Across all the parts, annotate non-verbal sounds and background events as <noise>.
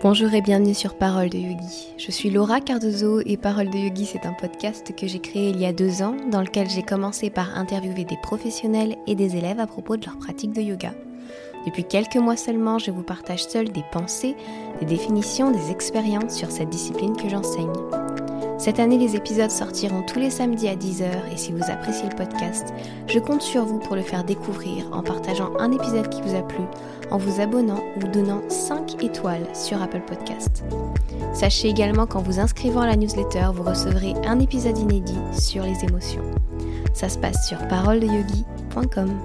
Bonjour et bienvenue sur Parole de Yogi. Je suis Laura Cardozo et Parole de Yogi, c'est un podcast que j'ai créé il y a deux ans dans lequel j'ai commencé par interviewer des professionnels et des élèves à propos de leur pratique de yoga. Depuis quelques mois seulement, je vous partage seul des pensées, des définitions, des expériences sur cette discipline que j'enseigne. Cette année, les épisodes sortiront tous les samedis à 10h et si vous appréciez le podcast, je compte sur vous pour le faire découvrir en partageant un épisode qui vous a plu, en vous abonnant ou donnant 5 étoiles sur Apple Podcast. Sachez également qu'en vous inscrivant à la newsletter, vous recevrez un épisode inédit sur les émotions. Ça se passe sur paroledeyogi.com.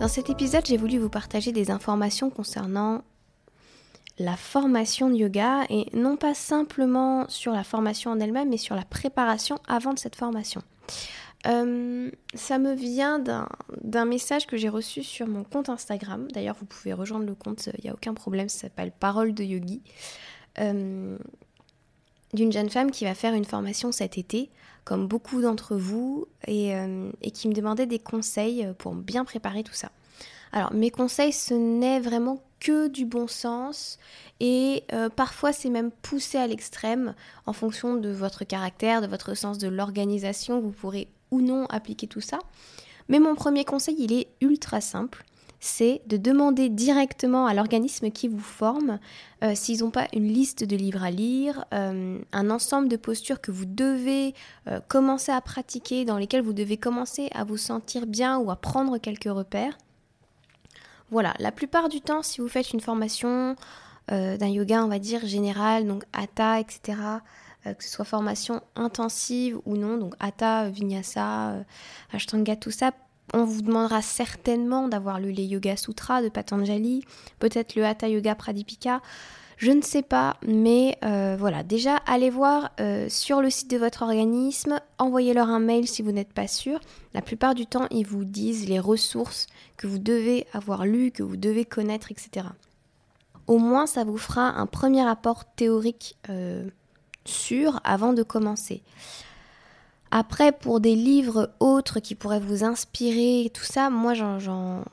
Dans cet épisode, j'ai voulu vous partager des informations concernant la formation de yoga et non pas simplement sur la formation en elle-même, mais sur la préparation avant de cette formation. Euh, ça me vient d'un message que j'ai reçu sur mon compte Instagram. D'ailleurs, vous pouvez rejoindre le compte, il n'y a aucun problème, ça s'appelle Parole de Yogi. Euh, d'une jeune femme qui va faire une formation cet été, comme beaucoup d'entre vous, et, euh, qui me demandait des conseils pour bien préparer tout ça. Alors, mes conseils, ce n'est vraiment que du bon sens et euh, parfois c'est même poussé à l'extrême en fonction de votre caractère, de votre sens de l'organisation, vous pourrez non appliquer tout ça. Mais mon premier conseil, il est ultra simple c'est de demander directement à l'organisme qui vous forme euh, s'ils n'ont pas une liste de livres à lire, euh, un ensemble de postures que vous devez commencer à pratiquer, dans lesquelles vous devez commencer à vous sentir bien ou à prendre quelques repères. Voilà, la plupart du temps, si vous faites une formation euh, d'un yoga, on va dire général, donc hatha, etc., euh, que ce soit formation intensive ou non, donc hatha, vinyasa, euh, ashtanga, tout ça, on vous demandera certainement d'avoir lu les Yoga Sutras de Patanjali, peut-être le Hatha Yoga Pradipika. Je ne sais pas, mais euh, voilà, déjà allez voir euh, sur le site de votre organisme, envoyez-leur un mail si vous n'êtes pas sûr. La plupart du temps, ils vous disent les ressources que vous devez avoir lues, que vous devez connaître, etc. Au moins, ça vous fera un premier apport théorique euh, sûr avant de commencer. Après, pour des livres autres qui pourraient vous inspirer, tout ça, moi j'en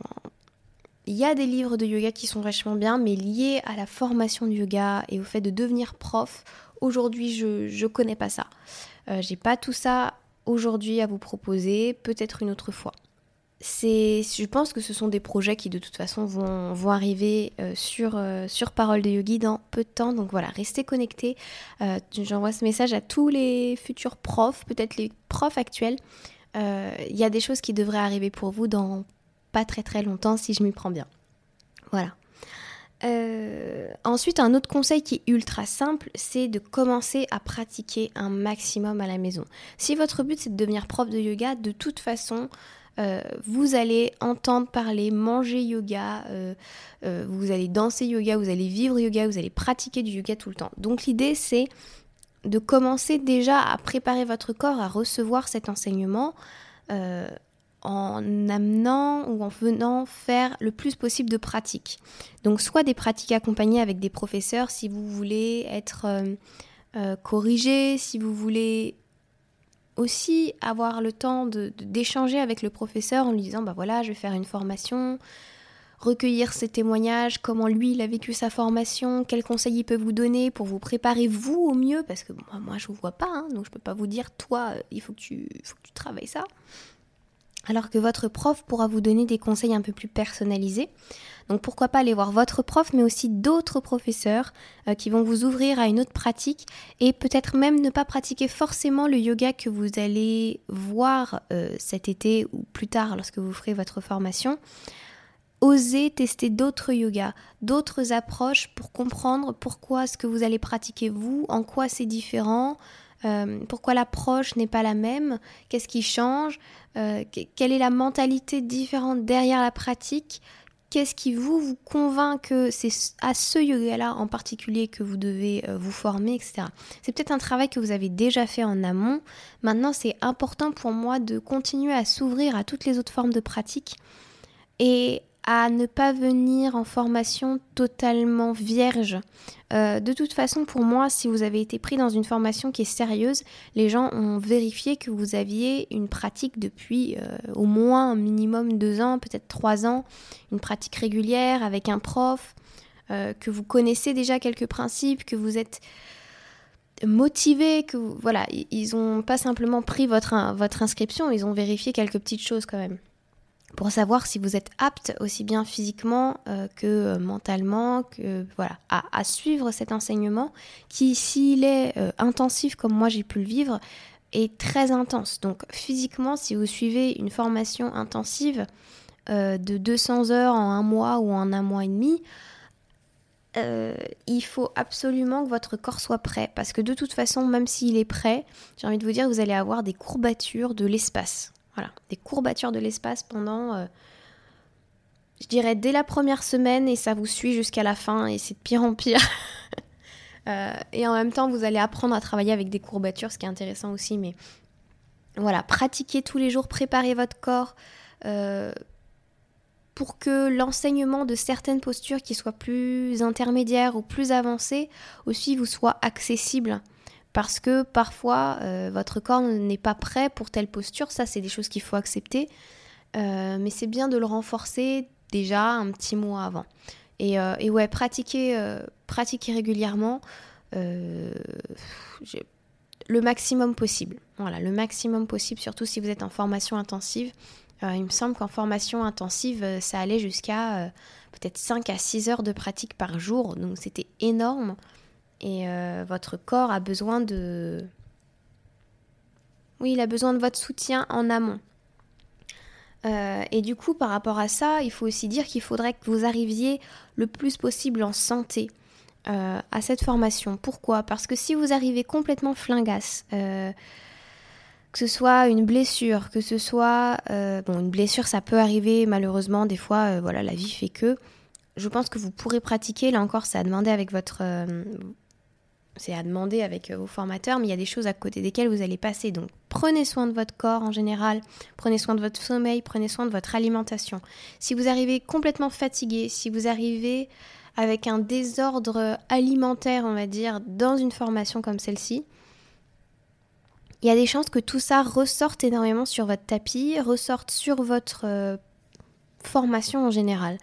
il y a des livres de yoga qui sont vachement bien, mais liés à la formation de yoga et au fait de devenir prof, aujourd'hui je ne connais pas ça. Euh, j'ai pas tout ça aujourd'hui à vous proposer, peut-être une autre fois. Je pense que ce sont des projets qui de toute façon vont, arriver euh, sur, euh, sur Parole de Yogi dans peu de temps. Donc voilà, restez connectés. J'envoie ce message à tous les futurs profs, peut-être les profs actuels. Il y a des choses qui devraient arriver pour vous dans pas très très longtemps si je m'y prends bien. Voilà. Euh, ensuite, un autre conseil qui est ultra simple, c'est de commencer à pratiquer un maximum à la maison. Si votre but c'est de devenir prof de yoga, de toute façon, euh, vous allez entendre parler, manger yoga, euh, vous allez danser yoga, vous allez vivre yoga, vous allez pratiquer du yoga tout le temps. Donc l'idée c'est de commencer déjà à préparer votre corps à recevoir cet enseignement en amenant ou en venant faire le plus possible de pratiques. Donc soit des pratiques accompagnées avec des professeurs si vous voulez être euh, euh, corrigé, si vous voulez aussi avoir le temps d'échanger avec le professeur en lui disant bah voilà je vais faire une formation, recueillir ses témoignages, comment lui il a vécu sa formation, quels conseils il peut vous donner pour vous préparer vous au mieux parce que moi je vous vois pas hein, donc je peux pas vous dire toi il faut que tu, faut que tu travailles ça alors que votre prof pourra vous donner des conseils un peu plus personnalisés. Donc pourquoi pas aller voir votre prof, mais aussi d'autres professeurs euh, qui vont vous ouvrir à une autre pratique et peut-être même ne pas pratiquer forcément le yoga que vous allez voir euh, cet été ou plus tard lorsque vous ferez votre formation. Osez tester d'autres yogas, d'autres approches pour comprendre pourquoi ce que vous allez pratiquer vous, en quoi c'est différent, euh, pourquoi l'approche n'est pas la même, qu'est-ce qui change, euh, quelle est la mentalité différente derrière la pratique, qu'est-ce qui vous vous convainc que c'est à ce yoga-là en particulier que vous devez euh, vous former, etc. C'est peut-être un travail que vous avez déjà fait en amont. Maintenant, c'est important pour moi de continuer à s'ouvrir à toutes les autres formes de pratique et à ne pas venir en formation totalement vierge. Euh, de toute façon, pour moi, si vous avez été pris dans une formation qui est sérieuse, les gens ont vérifié que vous aviez une pratique depuis euh, au moins un minimum deux ans, peut-être trois ans, une pratique régulière avec un prof. que vous connaissez déjà quelques principes, que vous êtes motivé, que voilà, ils n'ont pas simplement pris votre, votre inscription, ils ont vérifié quelques petites choses quand même pour savoir si vous êtes apte aussi bien physiquement euh, que euh, mentalement, voilà, à, suivre cet enseignement qui, s'il est euh, intensif comme moi j'ai pu le vivre, est très intense. Donc physiquement, si vous suivez une formation intensive de 200 heures en un mois ou en un mois et demi, il faut absolument que votre corps soit prêt. Parce que de toute façon, même s'il est prêt, j'ai envie de vous dire, vous allez avoir des courbatures de l'espace. Des courbatures de l'espace pendant, euh, je dirais, dès la première semaine et ça vous suit jusqu'à la fin et c'est de pire en pire. <laughs> Euh, et en même temps, vous allez apprendre à travailler avec des courbatures, ce qui est intéressant aussi. Mais voilà, pratiquez tous les jours, préparez votre corps euh, pour que l'enseignement de certaines postures qui soient plus intermédiaires ou plus avancées aussi vous soit accessible parce que parfois euh, votre corps n'est pas prêt pour telle posture, ça c'est des choses qu'il faut accepter, euh, mais c'est bien de le renforcer déjà un petit mois avant. Et, euh, ouais, pratiquer, pratiquer régulièrement le maximum possible. Voilà, le maximum possible, surtout si vous êtes en formation intensive. il me semble qu'en formation intensive, ça allait jusqu'à peut-être 5 à 6 heures de pratique par jour, donc c'était énorme et euh, votre corps a besoin de... Oui, il a besoin de votre soutien en amont. Euh, et du coup, par rapport à ça, il faut aussi dire qu'il faudrait que vous arriviez le plus possible en santé euh, à cette formation. Pourquoi? Parce que si vous arrivez complètement flingasse, que ce soit une blessure, que ce soit... bon, une blessure, ça peut arriver malheureusement, des fois, voilà, la vie fait que... Je pense que vous pourrez pratiquer, là encore, ça a demandé avec votre, c'est à demander avec euh, vos formateurs, mais il y a des choses à côté desquelles vous allez passer. Donc prenez soin de votre corps en général, prenez soin de votre sommeil, prenez soin de votre alimentation. Si vous arrivez complètement fatigué, si vous arrivez avec un désordre alimentaire, on va dire, dans une formation comme celle-ci, il y a des chances que tout ça ressorte énormément sur votre tapis, ressorte sur votre euh, formation en général.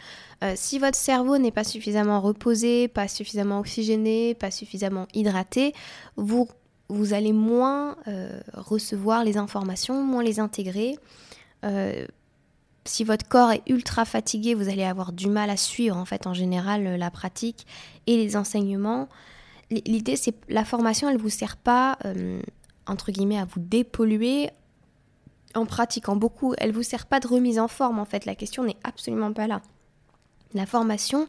Euh, si votre cerveau n'est pas suffisamment reposé, pas suffisamment oxygéné, pas suffisamment hydraté, vous, allez moins euh, recevoir les informations, moins les intégrer. Euh, si votre corps est ultra fatigué, vous allez avoir du mal à suivre en fait en général la pratique et les enseignements. L'idée c'est la formation, elle vous sert pas entre guillemets à vous dépolluer en pratiquant beaucoup. Elle vous sert pas de remise en forme en fait. La question n'est absolument pas là. La formation,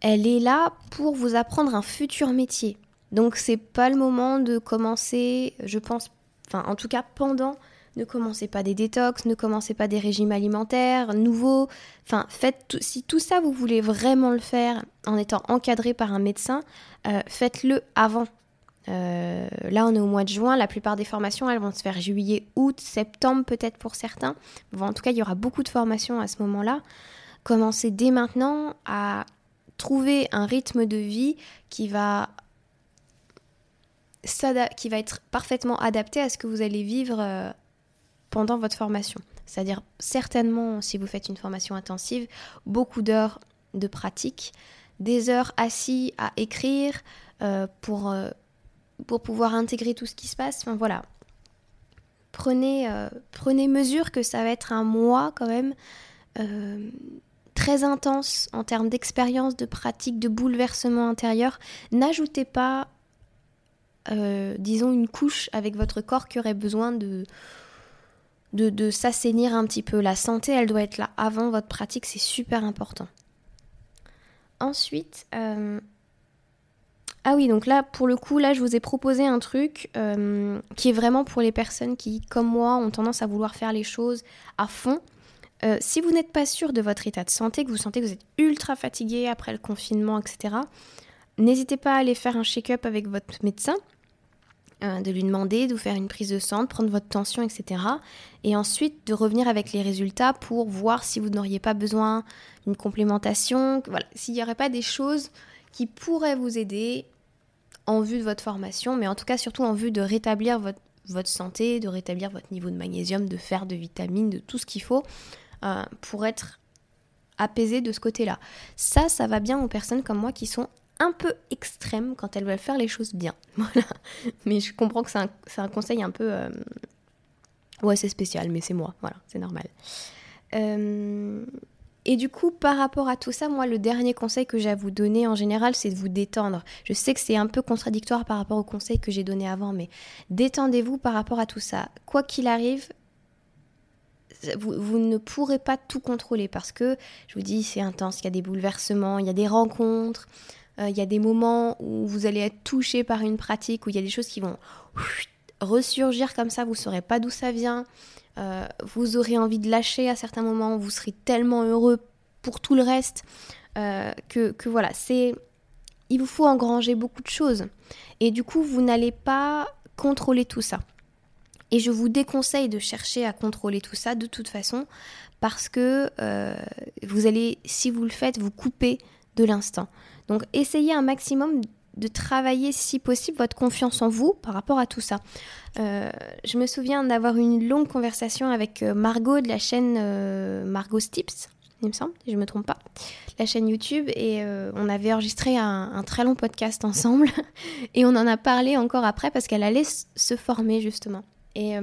elle est là pour vous apprendre un futur métier. Donc c'est pas le moment de commencer, je pense, enfin en tout cas pendant, ne commencez pas des détox, ne commencez pas des régimes alimentaires nouveaux. Enfin, faites si tout ça vous voulez vraiment le faire en étant encadré par un médecin, euh, faites-le avant. Euh, là, on est au mois de juin. La plupart des formations, elles vont se faire juillet, août, septembre, peut-être pour certains. en tout cas, il y aura beaucoup de formations à ce moment-là commencez dès maintenant à trouver un rythme de vie qui va qui va être parfaitement adapté à ce que vous allez vivre euh, pendant votre formation. C'est-à-dire certainement, si vous faites une formation intensive, beaucoup d'heures de pratique, des heures assis à écrire euh, pour, pour pouvoir intégrer tout ce qui se passe. Enfin voilà. Prenez, prenez mesure que ça va être un mois quand même très intense en termes d'expérience, de pratique, de bouleversement intérieur. N'ajoutez pas, euh, disons, une couche avec votre corps qui aurait besoin de, s'assainir un petit peu. La santé, elle doit être là avant votre pratique, c'est super important. Ensuite, euh, ah oui, donc là, pour le coup, là, je vous ai proposé un truc euh, qui est vraiment pour les personnes qui, comme moi, ont tendance à vouloir faire les choses à fond. Euh, si vous n'êtes pas sûr de votre état de santé, que vous sentez que vous êtes ultra fatigué après le confinement, etc., n'hésitez pas à aller faire un check-up avec votre médecin, euh, de lui demander de vous faire une prise de sang, de prendre votre tension, etc. Et ensuite de revenir avec les résultats pour voir si vous n'auriez pas besoin d'une complémentation, voilà, s'il n'y aurait pas des choses qui pourraient vous aider en vue de votre formation, mais en tout cas surtout en vue de rétablir votre, votre santé, de rétablir votre niveau de magnésium, de fer, de vitamines, de tout ce qu'il faut euh, pour être apaisé de ce côté-là. Ça, ça va bien aux personnes comme moi qui sont un peu extrêmes quand elles veulent faire les choses bien. <laughs> Voilà. Mais je comprends que c'est un, un, conseil un peu... Euh, ouais, c'est spécial, mais c'est moi. Voilà, c'est normal. Euh, et du coup, par rapport à tout ça, moi, le dernier conseil que j'ai à vous donner en général, c'est de vous détendre. Je sais que c'est un peu contradictoire par rapport au conseil que j'ai donné avant, mais détendez-vous par rapport à tout ça. Quoi qu'il arrive, vous, ne pourrez pas tout contrôler parce que, je vous dis, c'est intense, il y a des bouleversements, il y a des rencontres, euh, il y a des moments où vous allez être touché par une pratique, où il y a des choses qui vont ressurgir comme ça, vous ne saurez pas d'où ça vient. Euh, vous aurez envie de lâcher à certains moments, vous serez tellement heureux pour tout le reste euh, que, voilà, c'est il vous faut engranger beaucoup de choses et du coup vous n'allez pas contrôler tout ça. Et je vous déconseille de chercher à contrôler tout ça de toute façon parce que euh, vous allez, si vous le faites, vous couper de l'instant. Donc essayez un maximum de travailler si possible votre confiance en vous par rapport à tout ça. Euh, je me souviens d'avoir une longue conversation avec euh, Margot de la chaîne euh, Tips, il me semble, si je ne me trompe pas, la chaîne YouTube, et on avait enregistré un, un, très long podcast ensemble, <laughs> et on en a parlé encore après parce qu'elle allait se former justement. Et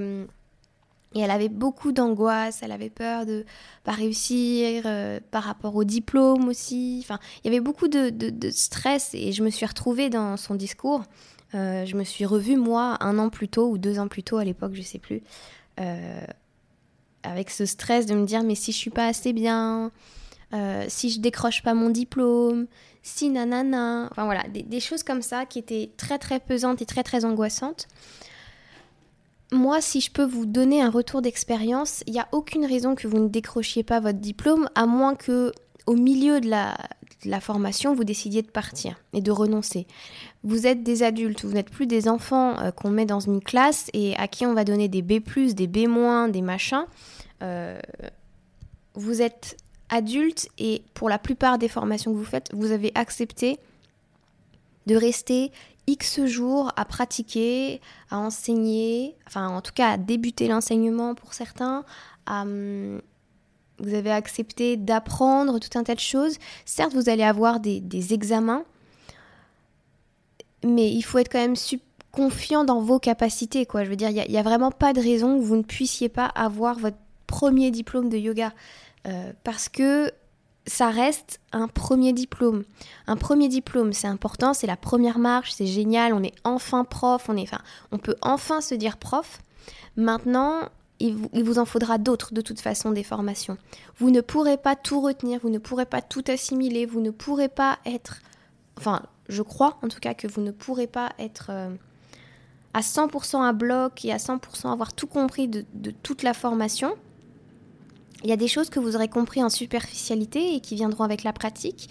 et elle avait beaucoup d'angoisse, elle avait peur de pas réussir euh, par rapport au diplôme aussi. Enfin, il y avait beaucoup de, stress et je me suis retrouvée dans son discours. Euh, je me suis revue, moi, un an plus tôt ou deux ans plus tôt à l'époque, je sais plus, euh, avec ce stress de me dire mais si je suis pas assez bien, si je décroche pas mon diplôme, si nanana. Enfin voilà, des, des choses comme ça qui étaient très très pesantes et très très angoissantes moi, si je peux vous donner un retour d'expérience, il n'y a aucune raison que vous ne décrochiez pas votre diplôme, à moins que au milieu de la, formation, vous décidiez de partir et de renoncer. Vous êtes des adultes, vous n'êtes plus des enfants euh, qu'on met dans une classe et à qui on va donner des B, des B-, des machins. Euh, vous êtes adulte et pour la plupart des formations que vous faites, vous avez accepté de rester X jours à pratiquer, à enseigner, enfin en tout cas à débuter l'enseignement pour certains, hum, vous avez accepté d'apprendre tout un tas de choses. Certes, vous allez avoir des, examens, mais il faut être quand même confiant dans vos capacités. Quoi. Je veux dire, il n'y a, vraiment pas de raison que vous ne puissiez pas avoir votre premier diplôme de yoga. Euh, parce que ça reste un premier diplôme. Un premier diplôme, c'est important, c'est la première marche, c'est génial, on est enfin prof, on, est, enfin, on peut enfin se dire prof. Maintenant, il vous, en faudra d'autres de toute façon des formations. Vous ne pourrez pas tout retenir, vous ne pourrez pas tout assimiler, vous ne pourrez pas être... Enfin, je crois en tout cas que vous ne pourrez pas être euh, à 100% à bloc et à 100% avoir tout compris de toute la formation il y a des choses que vous aurez compris en superficialité et qui viendront avec la pratique,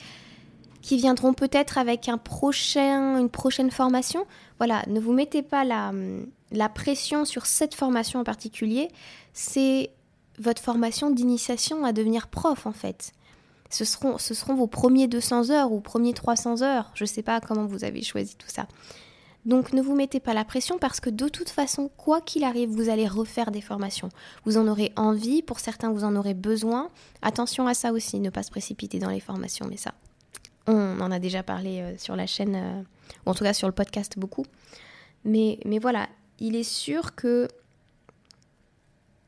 qui viendront peut-être avec un prochain, une prochaine formation. Voilà, ne vous mettez pas la, la pression sur cette formation en particulier. C'est votre formation d'initiation à devenir prof en fait. Ce seront, ce seront vos premiers 200 heures ou premiers 300 heures. Je ne sais pas comment vous avez choisi tout ça. Donc ne vous mettez pas la pression parce que de toute façon, quoi qu'il arrive, vous allez refaire des formations. Vous en aurez envie, pour certains vous en aurez besoin. Attention à ça aussi, ne pas se précipiter dans les formations, mais ça, on en a déjà parlé euh, sur la chaîne, euh, ou en tout cas sur le podcast beaucoup. Mais, voilà, il est sûr que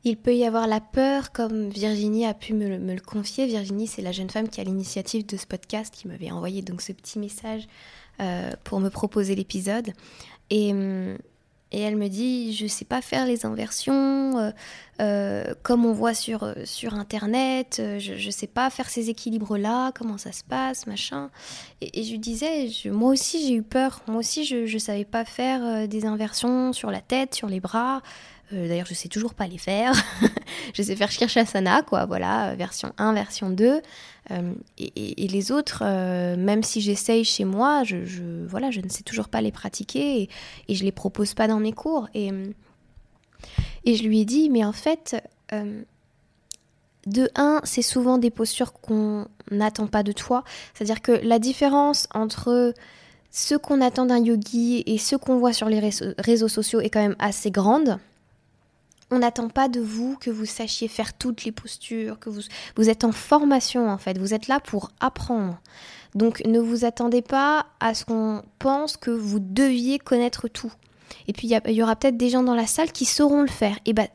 il peut y avoir la peur, comme Virginie a pu me le confier. Virginie, c'est la jeune femme qui a l'initiative de ce podcast, qui m'avait envoyé donc ce petit message pour me proposer l'épisode. Et, et, elle me dit, je sais pas faire les inversions euh, euh, comme on voit sur, sur Internet, je, je sais pas faire ces équilibres-là, comment ça se passe, machin. Et, je lui disais, moi aussi j'ai eu peur, moi aussi je ne savais pas faire des inversions sur la tête, sur les bras. D'ailleurs, je sais toujours pas les faire. <laughs> je sais faire Shirshasana, quoi, voilà, version 1, version 2. Euh, et, les autres, euh, même si j'essaye chez moi, je, voilà, je ne sais toujours pas les pratiquer et, je les propose pas dans mes cours. Et, et je lui ai dit, mais en fait, euh, de un, c'est souvent des postures qu'on n'attend pas de toi. C'est-à-dire que la différence entre ce qu'on attend d'un yogi et ce qu'on voit sur les réseaux sociaux est quand même assez grande On n'attend pas de vous que vous sachiez faire toutes les postures, que vous, vous êtes en formation en fait, vous êtes là pour apprendre. Donc ne vous attendez pas à ce qu'on pense que vous deviez connaître tout. Et puis il y, aura peut-être des gens dans la salle qui sauront le faire. Et ben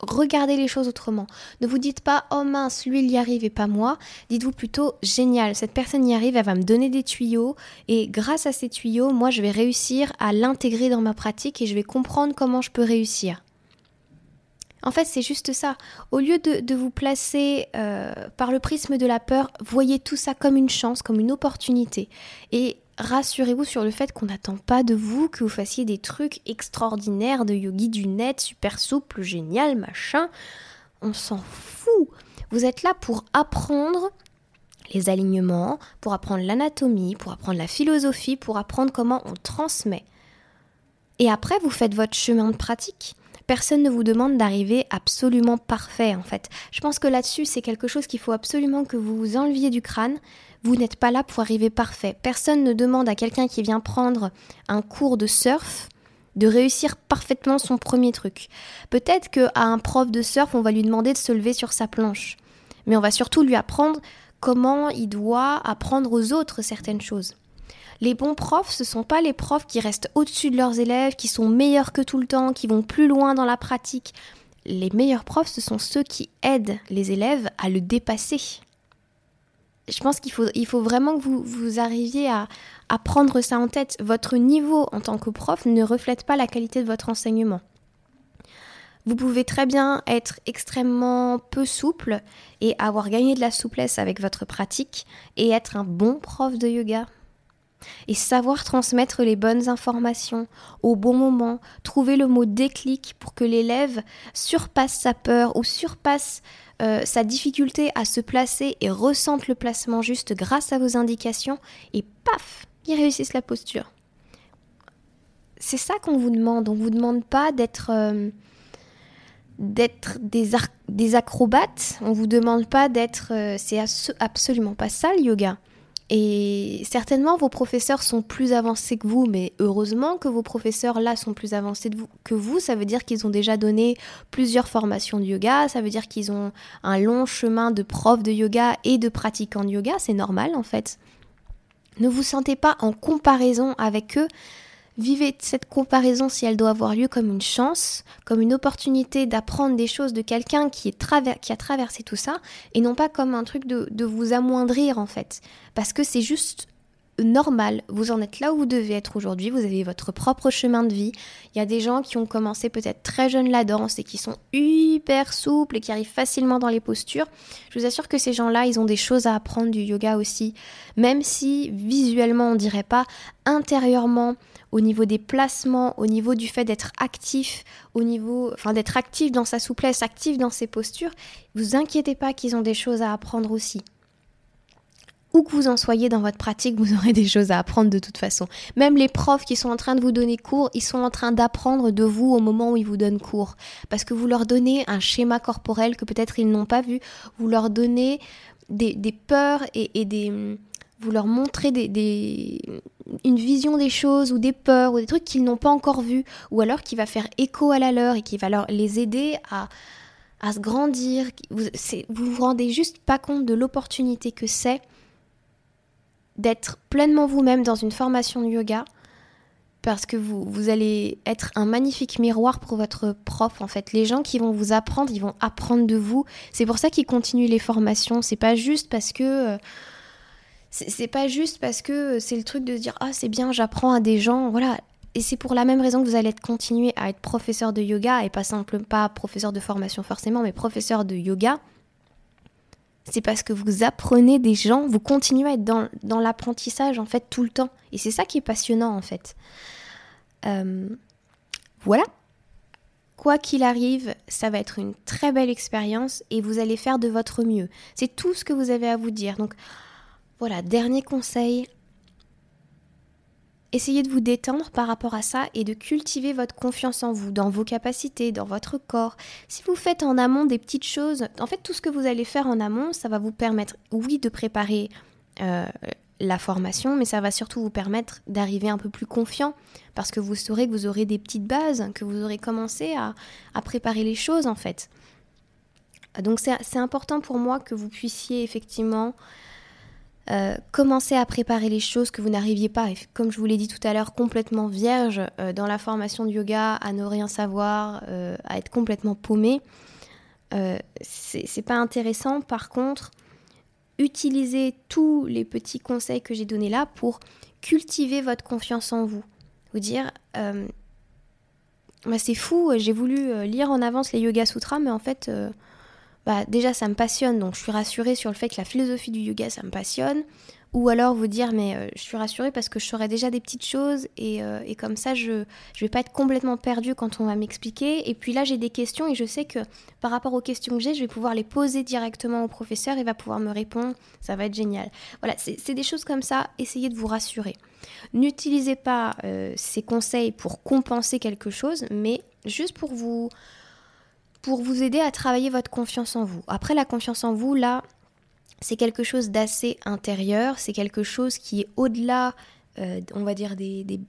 regardez les choses autrement. Ne vous dites pas oh mince, lui il y arrive et pas moi. Dites-vous plutôt génial, cette personne y arrive, elle va me donner des tuyaux et grâce à ces tuyaux, moi je vais réussir à l'intégrer dans ma pratique et je vais comprendre comment je peux réussir. En fait, c'est juste ça. Au lieu de, vous placer euh, par le prisme de la peur, voyez tout ça comme une chance, comme une opportunité. Et rassurez-vous sur le fait qu'on n'attend pas de vous que vous fassiez des trucs extraordinaires de yogi du net, super souple, génial, machin. On s'en fout. Vous êtes là pour apprendre les alignements, pour apprendre l'anatomie, pour apprendre la philosophie, pour apprendre comment on transmet. Et après, vous faites votre chemin de pratique. Personne ne vous demande d'arriver absolument parfait en fait. Je pense que là-dessus, c'est quelque chose qu'il faut absolument que vous vous enleviez du crâne. Vous n'êtes pas là pour arriver parfait. Personne ne demande à quelqu'un qui vient prendre un cours de surf de réussir parfaitement son premier truc. Peut-être qu'à un prof de surf, on va lui demander de se lever sur sa planche. Mais on va surtout lui apprendre comment il doit apprendre aux autres certaines choses. Les bons profs, ce sont pas les profs qui restent au-dessus de leurs élèves, qui sont meilleurs que tout le temps, qui vont plus loin dans la pratique. Les meilleurs profs, ce sont ceux qui aident les élèves à le dépasser. Je pense qu'il faut, vraiment que vous, vous arriviez à, à prendre ça en tête. Votre niveau en tant que prof ne reflète pas la qualité de votre enseignement. Vous pouvez très bien être extrêmement peu souple et avoir gagné de la souplesse avec votre pratique et être un bon prof de yoga et savoir transmettre les bonnes informations au bon moment, trouver le mot déclic pour que l'élève surpasse sa peur ou surpasse euh, sa difficulté à se placer et ressente le placement juste grâce à vos indications et paf, il réussisse la posture. C'est ça qu'on vous demande, on ne vous demande pas d'être... Euh, d'être des, des, acrobates, on vous demande pas d'être... Euh, c'est absolument pas ça le yoga. Et certainement, vos professeurs sont plus avancés que vous, mais heureusement que vos professeurs là sont plus avancés que vous. Ça veut dire qu'ils ont déjà donné plusieurs formations de yoga, ça veut dire qu'ils ont un long chemin de prof de yoga et de pratiquants de yoga, c'est normal en fait. Ne vous sentez pas en comparaison avec eux, Vivez cette comparaison si elle doit avoir lieu comme une chance, comme une opportunité d'apprendre des choses de quelqu'un qui, qui, a traversé tout ça, et non pas comme un truc de, de vous amoindrir en fait. Parce que c'est juste normal, vous en êtes là où vous devez être aujourd'hui, vous avez votre propre chemin de vie. Il y a des gens qui ont commencé peut-être très jeunes la danse et qui sont hyper souples et qui arrivent facilement dans les postures. Je vous assure que ces gens-là, ils ont des choses à apprendre du yoga aussi, même si visuellement on dirait pas, intérieurement au niveau des placements, au niveau du fait d'être actif, au niveau, enfin d'être actif dans sa souplesse, actif dans ses postures, vous inquiétez pas qu'ils ont des choses à apprendre aussi. Où que vous en soyez dans votre pratique, vous aurez des choses à apprendre de toute façon. Même les profs qui sont en train de vous donner cours, ils sont en train d'apprendre de vous au moment où ils vous donnent cours. Parce que vous leur donnez un schéma corporel que peut-être ils n'ont pas vu. Vous leur donnez des, peurs et, des... Vous leur montrez une vision des choses ou des peurs ou des trucs qu'ils n'ont pas encore vus ou alors qui va faire écho à la leur et qui va leur les aider à, à se grandir. Vous, vous vous rendez juste pas compte de l'opportunité que c'est d'être pleinement vous-même dans une formation de yoga parce que vous, vous allez être un magnifique miroir pour votre prof en fait. Les gens qui vont vous apprendre, ils vont apprendre de vous. C'est pour ça qu'ils continuent les formations. C'est pas juste parce que euh, c'est pas juste parce que c'est le truc de se dire ah c'est bien j'apprends à des gens voilà. Et c'est pour la même raison que vous allez continuer à être professeur de yoga et pas simplement pas professeur de formation forcément mais professeur de yoga. C'est parce que vous apprenez des gens vous continuez à être dans, dans l'apprentissage en fait tout le temps. Et c'est ça qui est passionnant en fait. Euh, voilà. Quoi qu'il arrive, ça va être une très belle expérience et vous allez faire de votre mieux. C'est tout ce que vous avez à vous dire. Donc, voilà, dernier conseil. Essayez de vous détendre par rapport à ça et de cultiver votre confiance en vous, dans vos capacités, dans votre corps. Si vous faites en amont des petites choses, en fait tout ce que vous allez faire en amont, ça va vous permettre, oui, de préparer euh, la formation, mais ça va surtout vous permettre d'arriver un peu plus confiant, parce que vous saurez que vous aurez des petites bases, que vous aurez commencé à, préparer les choses en fait. Donc c'est important pour moi que vous puissiez effectivement euh, commencer à préparer les choses que vous n'arriviez pas, comme je vous l'ai dit tout à l'heure, complètement vierge euh, dans la formation de yoga, à ne rien savoir, euh, à être complètement paumé. c'est pas intéressant. Par contre, utilisez tous les petits conseils que j'ai donnés là pour cultiver votre confiance en vous. Vous dire, bah, c'est fou, j'ai voulu lire en avance les Yoga Sutras, mais en fait, bah, déjà ça me passionne, donc je suis rassurée sur le fait que la philosophie du yoga ça me passionne. Ou alors vous dire mais euh, je suis rassurée parce que je saurai déjà des petites choses et, euh, comme ça je ne vais pas être complètement perdue quand on va m'expliquer. Et puis là j'ai des questions et je sais que par rapport aux questions que j'ai, je vais pouvoir les poser directement au professeur, il va pouvoir me répondre, ça va être génial. Voilà, c'est des choses comme ça, essayez de vous rassurer. N'utilisez pas euh, ces conseils pour compenser quelque chose, mais juste pour vous pour vous aider à travailler votre confiance en vous. Après, la confiance en vous, là, c'est quelque chose d'assez intérieur, c'est quelque chose qui est au-delà, euh, on va dire, des, des...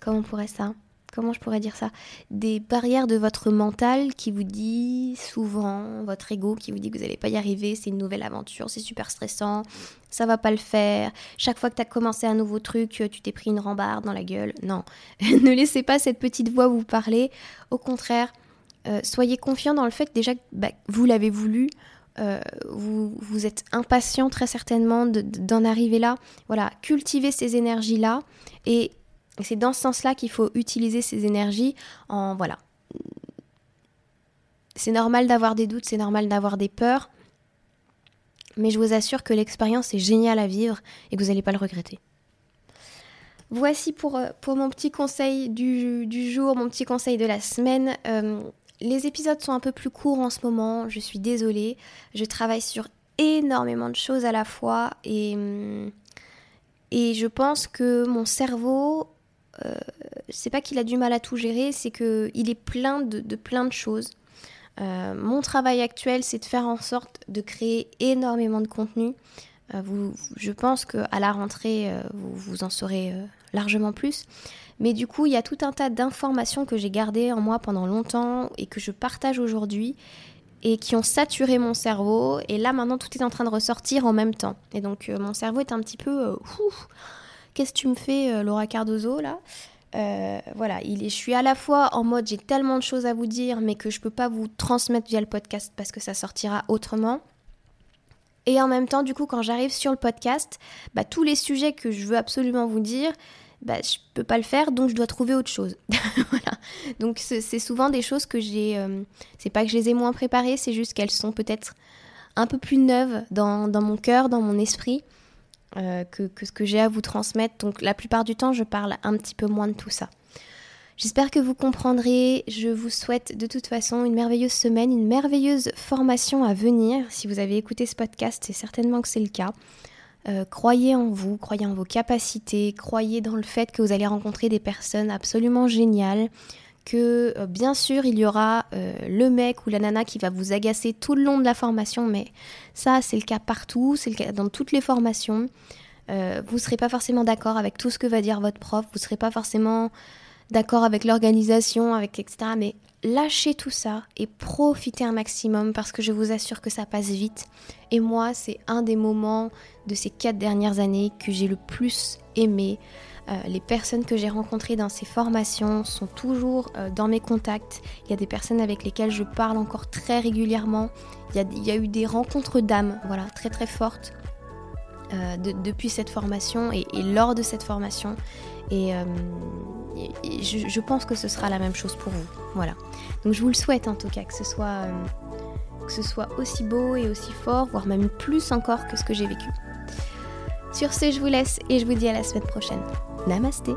Comment on pourrait ça Comment je pourrais dire ça Des barrières de votre mental qui vous dit souvent, votre ego qui vous dit que vous n'allez pas y arriver, c'est une nouvelle aventure, c'est super stressant, ça va pas le faire. Chaque fois que tu as commencé un nouveau truc, tu t'es pris une rambarde dans la gueule. Non, <laughs> ne laissez pas cette petite voix vous parler. Au contraire, euh, soyez confiant dans le fait que déjà bah, vous l'avez voulu, euh, vous, êtes impatient très certainement d'en arriver là. Voilà, cultivez ces énergies-là et c'est dans ce sens-là qu'il faut utiliser ces énergies en voilà. C'est normal d'avoir des doutes, c'est normal d'avoir des peurs, mais je vous assure que l'expérience est géniale à vivre et que vous n'allez pas le regretter. Voici pour, euh, mon petit conseil du, jour, mon petit conseil de la semaine. Les épisodes sont un peu plus courts en ce moment, je suis désolée. Je travaille sur énormément de choses à la fois et, et je pense que mon cerveau, euh, c'est pas qu'il a du mal à tout gérer, c'est qu'il est plein de, plein de choses. Euh, mon travail actuel, c'est de faire en sorte de créer énormément de contenu. Euh, je pense qu'à la rentrée, vous, vous, en saurez largement plus. Mais du coup, il y a tout un tas d'informations que j'ai gardées en moi pendant longtemps et que je partage aujourd'hui et qui ont saturé mon cerveau. Et là, maintenant, tout est en train de ressortir en même temps. Et donc, euh, mon cerveau est un petit peu... Euh, qu'est-ce que tu me fais, euh, Laura Cardozo, là voilà, il est, je suis à la fois en mode j'ai tellement de choses à vous dire, mais que je peux pas vous transmettre via le podcast parce que ça sortira autrement. Et en même temps, du coup, quand j'arrive sur le podcast, bah, tous les sujets que je veux absolument vous dire, bah, je peux pas le faire, donc je dois trouver autre chose. <laughs> voilà. Donc c'est souvent des choses que j'ai. Euh, c'est pas que je les ai moins préparées, c'est juste qu'elles sont peut-être un peu plus neuves dans, dans mon cœur, dans mon esprit, euh, que, que, ce que j'ai à vous transmettre. Donc la plupart du temps, je parle un petit peu moins de tout ça. J'espère que vous comprendrez. Je vous souhaite de toute façon une merveilleuse semaine, une merveilleuse formation à venir. Si vous avez écouté ce podcast, c'est certainement que c'est le cas. Euh, croyez en vous, croyez en vos capacités, croyez dans le fait que vous allez rencontrer des personnes absolument géniales, que euh, bien sûr il y aura euh, le mec ou la nana qui va vous agacer tout le long de la formation, mais ça c'est le cas partout, c'est le cas dans toutes les formations. vous ne serez pas forcément d'accord avec tout ce que va dire votre prof, vous ne serez pas forcément d'accord avec l'organisation, avec etc. lâchez tout ça et profitez un maximum parce que je vous assure que ça passe vite. Et moi, c'est un des moments de ces quatre dernières années que j'ai le plus aimé. Euh, les personnes que j'ai rencontrées dans ces formations sont toujours euh, dans mes contacts. Il y a des personnes avec lesquelles je parle encore très régulièrement. Il y a, eu des rencontres d'âmes, voilà, très très fortes euh, depuis cette formation et, lors de cette formation. Et, je, pense que ce sera la même chose pour vous. Voilà. Donc je vous le souhaite en tout cas, que ce soit, que ce soit aussi beau et aussi fort, voire même plus encore que ce que j'ai vécu. Sur ce, je vous laisse et je vous dis à la semaine prochaine. Namasté